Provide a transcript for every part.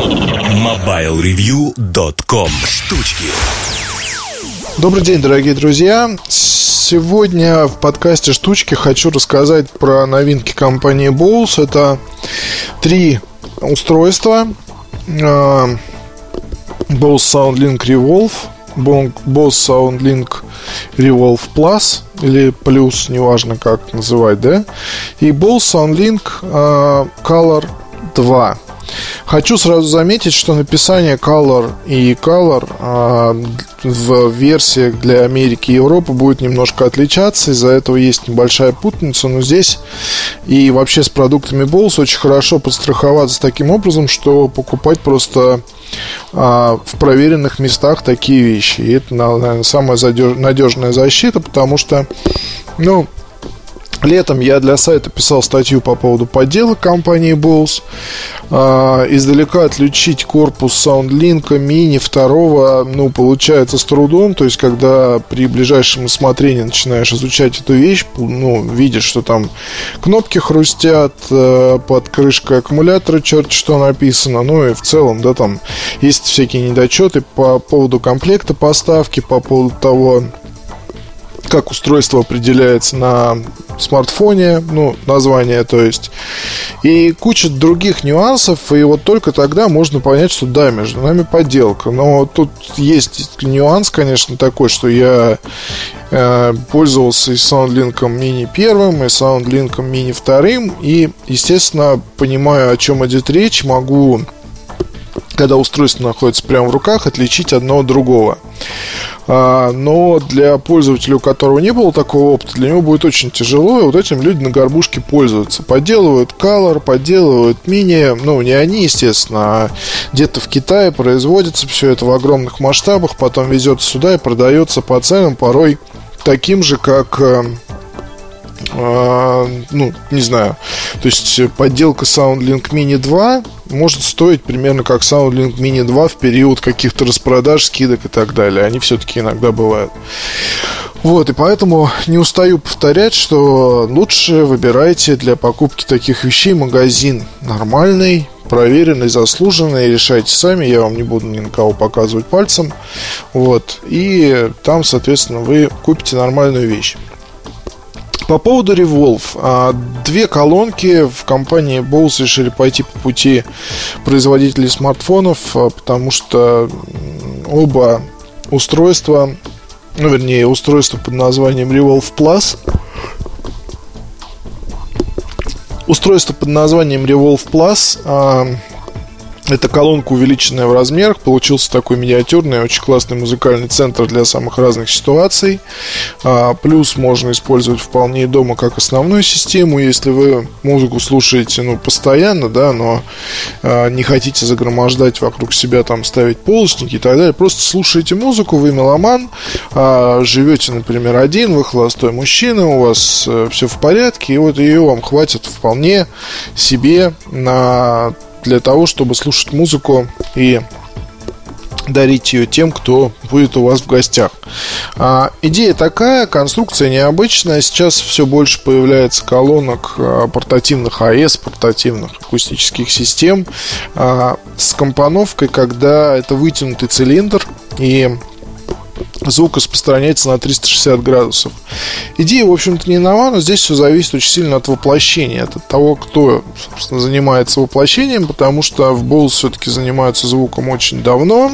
MobileReview.com Штучки Добрый день, дорогие друзья. Сегодня в подкасте «Штучки» хочу рассказать про новинки компании Bose. Это три устройства. А, Bose SoundLink Revolve, Bose SoundLink Revolve Plus или Plus, неважно как называть, да, и Bose SoundLink uh, Color 2. Хочу сразу заметить, что написание Color и Color э, в версиях для Америки и Европы будет немножко отличаться. Из-за этого есть небольшая путаница. Но здесь и вообще с продуктами Bose очень хорошо подстраховаться таким образом, что покупать просто э, в проверенных местах такие вещи. И это, наверное, самая надежная защита, потому что, ну, Летом я для сайта писал статью по поводу подделок компании Bose. А, издалека отличить корпус SoundLink мини второго, ну, получается с трудом. То есть, когда при ближайшем рассмотрении начинаешь изучать эту вещь, ну, видишь, что там кнопки хрустят, э, под крышкой аккумулятора черт что написано. Ну, и в целом, да, там есть всякие недочеты по поводу комплекта поставки, по поводу того, как устройство определяется на смартфоне, ну, название, то есть, и куча других нюансов, и вот только тогда можно понять, что да, между нами подделка. Но тут есть нюанс, конечно, такой, что я э, пользовался и SoundLink Mini первым, и SoundLink Mini вторым, и, естественно, понимаю, о чем идет речь, могу когда устройство находится прямо в руках, отличить одно от другого. А, но для пользователя, у которого не было такого опыта, для него будет очень тяжело, и вот этим люди на горбушке пользуются. Подделывают Color, подделывают Mini, ну, не они, естественно, а где-то в Китае производится все это в огромных масштабах, потом везется сюда и продается по ценам порой таким же, как э, ну, не знаю, то есть подделка SoundLink Mini 2 может стоить примерно как SoundLink Mini 2 в период каких-то распродаж, скидок и так далее. Они все-таки иногда бывают. Вот, и поэтому не устаю повторять, что лучше выбирайте для покупки таких вещей магазин нормальный, проверенный, заслуженный, решайте сами, я вам не буду ни на кого показывать пальцем. Вот, и там, соответственно, вы купите нормальную вещь. По поводу Revolve. А, две колонки в компании Bose решили пойти по пути производителей смартфонов, а, потому что оба устройства, ну, вернее, устройство под названием Revolve Plus Устройство под названием Revolve Plus эта колонка увеличенная в размерах, получился такой миниатюрный, очень классный музыкальный центр для самых разных ситуаций. А, плюс можно использовать вполне дома как основную систему, если вы музыку слушаете ну, постоянно, да, но а, не хотите загромождать вокруг себя, там, ставить полочники и так далее. Просто слушаете музыку, вы меломан, а, живете, например, один, вы холостой мужчина, у вас а, все в порядке, и вот ее вам хватит вполне себе на для того, чтобы слушать музыку и дарить ее тем, кто будет у вас в гостях. А, идея такая, конструкция необычная. Сейчас все больше появляется колонок а, портативных АЭС, портативных акустических систем а, с компоновкой, когда это вытянутый цилиндр и звук распространяется на 360 градусов. Идея, в общем-то, не нова, но здесь все зависит очень сильно от воплощения, от того, кто, собственно, занимается воплощением, потому что в Bose все-таки занимаются звуком очень давно.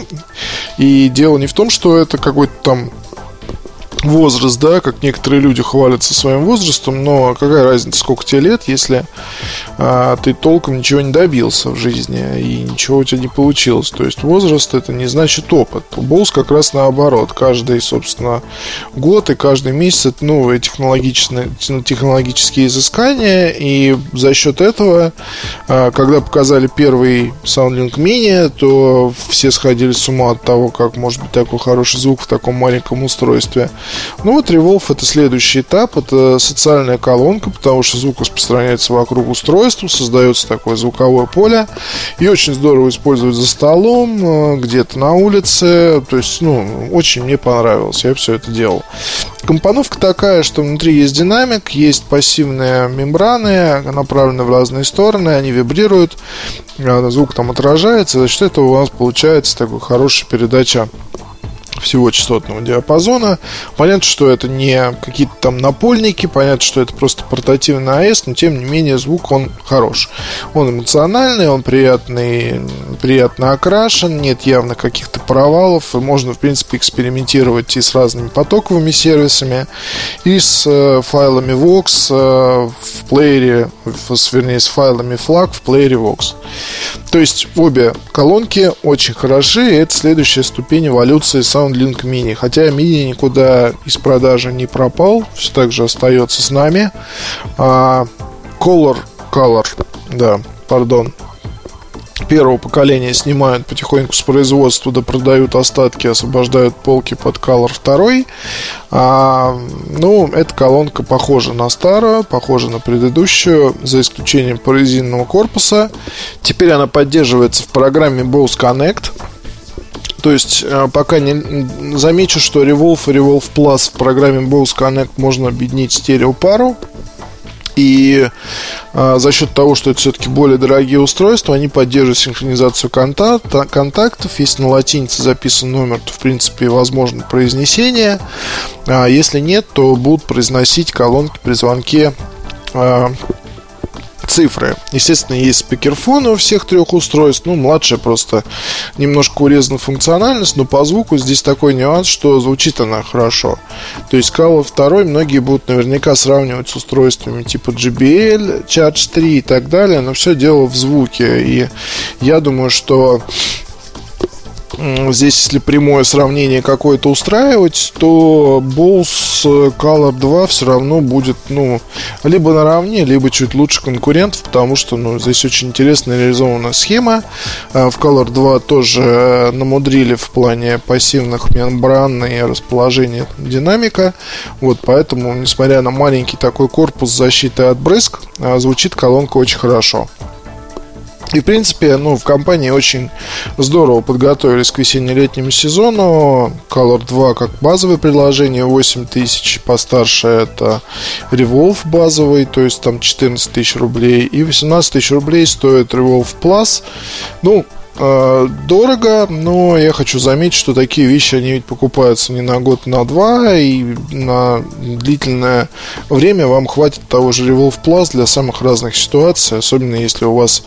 И дело не в том, что это какой-то там возраст, да, как некоторые люди хвалятся своим возрастом, но какая разница, сколько тебе лет, если а, ты толком ничего не добился в жизни и ничего у тебя не получилось. То есть возраст это не значит опыт. У Боус как раз наоборот. Каждый, собственно, год и каждый месяц это новые технологичные, технологические изыскания, и за счет этого, а, когда показали первый SoundLink Mini, то все сходили с ума от того, как может быть такой хороший звук в таком маленьком устройстве. Ну вот Revolve это следующий этап, это социальная колонка, потому что звук распространяется вокруг устройства, создается такое звуковое поле, и очень здорово использовать за столом, э, где-то на улице, то есть, ну, очень мне понравилось, я все это делал. компоновка такая, что внутри есть динамик, есть пассивные мембраны, направленные в разные стороны, они вибрируют, а, звук там отражается, за счет этого у вас получается такой хорошая передача всего частотного диапазона. Понятно, что это не какие-то там напольники, понятно, что это просто портативный АЭС, но тем не менее звук он хорош. Он эмоциональный, он приятный, приятно окрашен, нет явно каких-то провалов, и можно, в принципе, экспериментировать и с разными потоковыми сервисами, и с э, файлами Vox э, в плеере, с, вернее, с файлами FLAG в плеере Vox. То есть обе колонки очень хороши, и это следующая ступень эволюции SoundLink Mini. Хотя Mini никуда из продажи не пропал, все так же остается с нами. А, Color, Color, да, пардон, первого поколения снимают потихоньку с производства, да продают остатки, освобождают полки под Color 2. А, ну, эта колонка похожа на старую, похожа на предыдущую, за исключением прорезиненного корпуса. Теперь она поддерживается в программе Bose Connect. То есть, а, пока не замечу, что Revolve и Revolve Plus в программе Bose Connect можно объединить стереопару. И э, за счет того, что это все-таки более дорогие устройства, они поддерживают синхронизацию контакт, контактов. Если на латинице записан номер, то в принципе возможно произнесение. А если нет, то будут произносить колонки при звонке э, цифры. Естественно, есть спикерфоны у всех трех устройств. Ну, младшая просто немножко урезана функциональность, но по звуку здесь такой нюанс, что звучит она хорошо. То есть Kala 2 многие будут наверняка сравнивать с устройствами типа JBL, Charge 3 и так далее, но все дело в звуке. И я думаю, что здесь, если прямое сравнение какое-то устраивать, то Bose Color 2 все равно будет, ну, либо наравне, либо чуть лучше конкурентов, потому что, ну, здесь очень интересно реализована схема. А, в Color 2 тоже намудрили в плане пассивных мембран и расположения динамика. Вот, поэтому, несмотря на маленький такой корпус защиты от брызг, звучит колонка очень хорошо. И, в принципе, ну, в компании очень здорово подготовились к весенне-летнему сезону. Color 2 как базовое предложение 8 тысяч, постарше это Revolve базовый, то есть там 14 тысяч рублей. И 18 тысяч рублей стоит Revolve Plus. Ну, дорого, но я хочу заметить, что такие вещи, они ведь покупаются не на год, на два, и на длительное время вам хватит того же Revolve Plus для самых разных ситуаций, особенно если у вас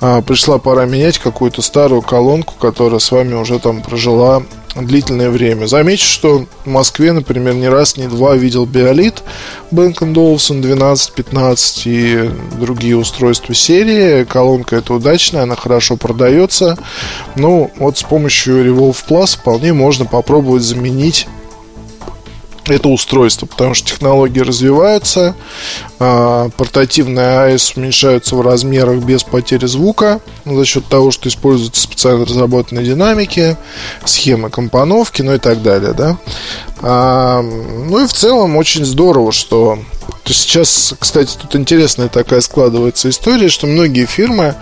а, пришла пора менять какую-то старую колонку, которая с вами уже там прожила длительное время. Замечу, что в Москве, например, ни раз, ни два видел Биолит Бэнк Olufsen 12-15 и другие устройства серии. Колонка эта удачная, она хорошо продается. Ну, вот с помощью Revolve Plus вполне можно попробовать заменить это устройство, потому что технологии развиваются, а, портативные АЭС уменьшаются в размерах без потери звука за счет того, что используются специально разработанные динамики, схемы компоновки, ну и так далее, да. А, ну и в целом очень здорово, что то сейчас, кстати, тут интересная такая складывается история, что многие фирмы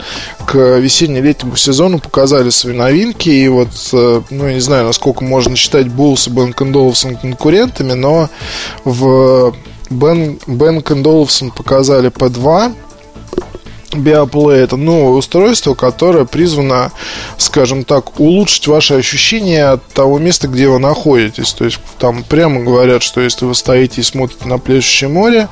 к весенне-летнему сезону показали свои новинки, и вот, э, ну, я не знаю, насколько можно считать Bulls и Bank Olufsen конкурентами, но в Bank Olufsen показали P2, Биоплей это новое устройство, которое призвано, скажем так, улучшить ваши ощущения от того места, где вы находитесь. То есть там прямо говорят, что если вы стоите и смотрите на плещущее море,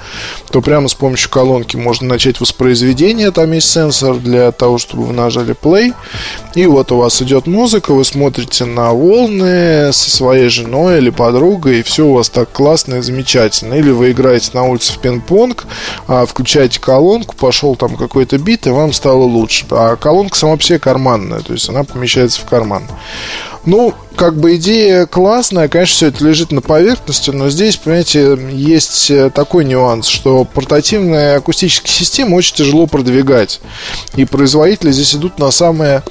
то прямо с помощью колонки можно начать воспроизведение. Там есть сенсор для того, чтобы вы нажали play. И вот у вас идет музыка, вы смотрите на волны со своей женой или подругой, и все у вас так классно и замечательно. Или вы играете на улице в пинг-понг, а, включаете колонку, пошел там какой-то какой-то бит, и вам стало лучше. А колонка сама по себе карманная, то есть она помещается в карман. Ну, как бы идея классная, конечно, все это лежит на поверхности, но здесь, понимаете, есть э, такой нюанс, что портативные акустические системы очень тяжело продвигать. И производители здесь идут на самые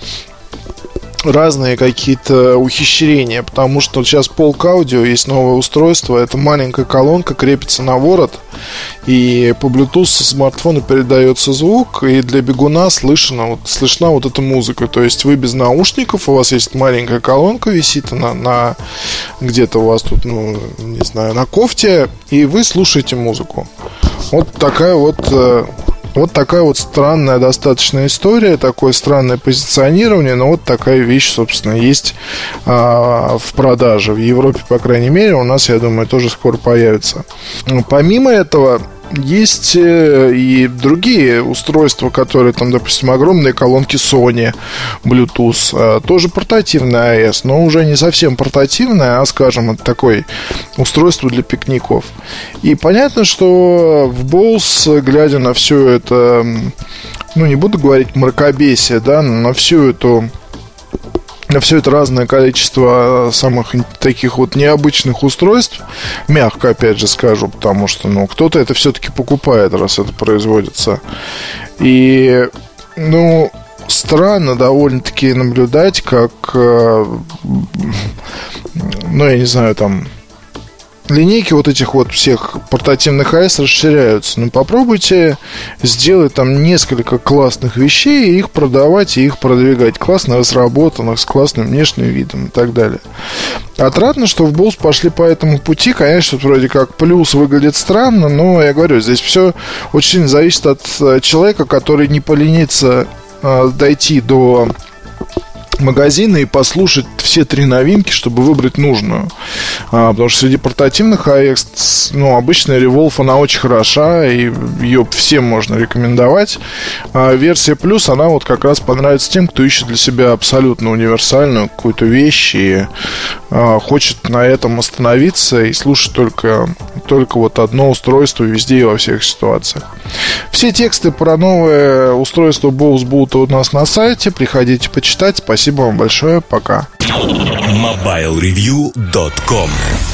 разные какие-то ухищрения, потому что сейчас полк аудио есть новое устройство, это маленькая колонка, крепится на ворот, и по Bluetooth со смартфона передается звук, и для бегуна слышно, вот, слышна вот эта музыка. То есть вы без наушников, у вас есть маленькая колонка, висит на, на где-то у вас тут, ну, не знаю, на кофте, и вы слушаете музыку. Вот такая вот э, вот такая вот странная достаточно история, такое странное позиционирование, но вот такая вещь, собственно, есть а, в продаже. В Европе, по крайней мере, у нас, я думаю, тоже скоро появится. Помимо этого, есть э, и другие устройства, которые там, допустим, огромные колонки Sony Bluetooth, а, тоже портативная AES, но уже не совсем портативная, а, скажем, это такое устройство для пикников. И понятно, что в Bose, глядя на все это, ну, не буду говорить мракобесие, да, на всю эту все это разное количество самых таких вот необычных устройств, мягко опять же скажу, потому что, ну, кто-то это все-таки покупает, раз это производится. И, ну, странно довольно-таки наблюдать, как, э, ну, я не знаю, там, линейки вот этих вот всех портативных АЭС расширяются. Ну, попробуйте сделать там несколько классных вещей их продавать, и их продвигать. Классно разработанных, с классным внешним видом и так далее. Отрадно, что в Bose пошли по этому пути. Конечно, вроде как плюс выглядит странно, но я говорю, здесь все очень зависит от э, человека, который не поленится э, дойти до магазина и послушать все три новинки, чтобы выбрать нужную. А, потому что среди портативных AX, ну, обычная Revolve, она очень хороша, и ее всем можно рекомендовать. А версия плюс, она вот как раз понравится тем, кто ищет для себя абсолютно универсальную какую-то вещь и а, хочет на этом остановиться и слушать только, только вот одно устройство везде и во всех ситуациях. Все тексты про новое устройство Bose будут у нас на сайте. Приходите почитать. Спасибо вам большое. Пока. MobileReview.com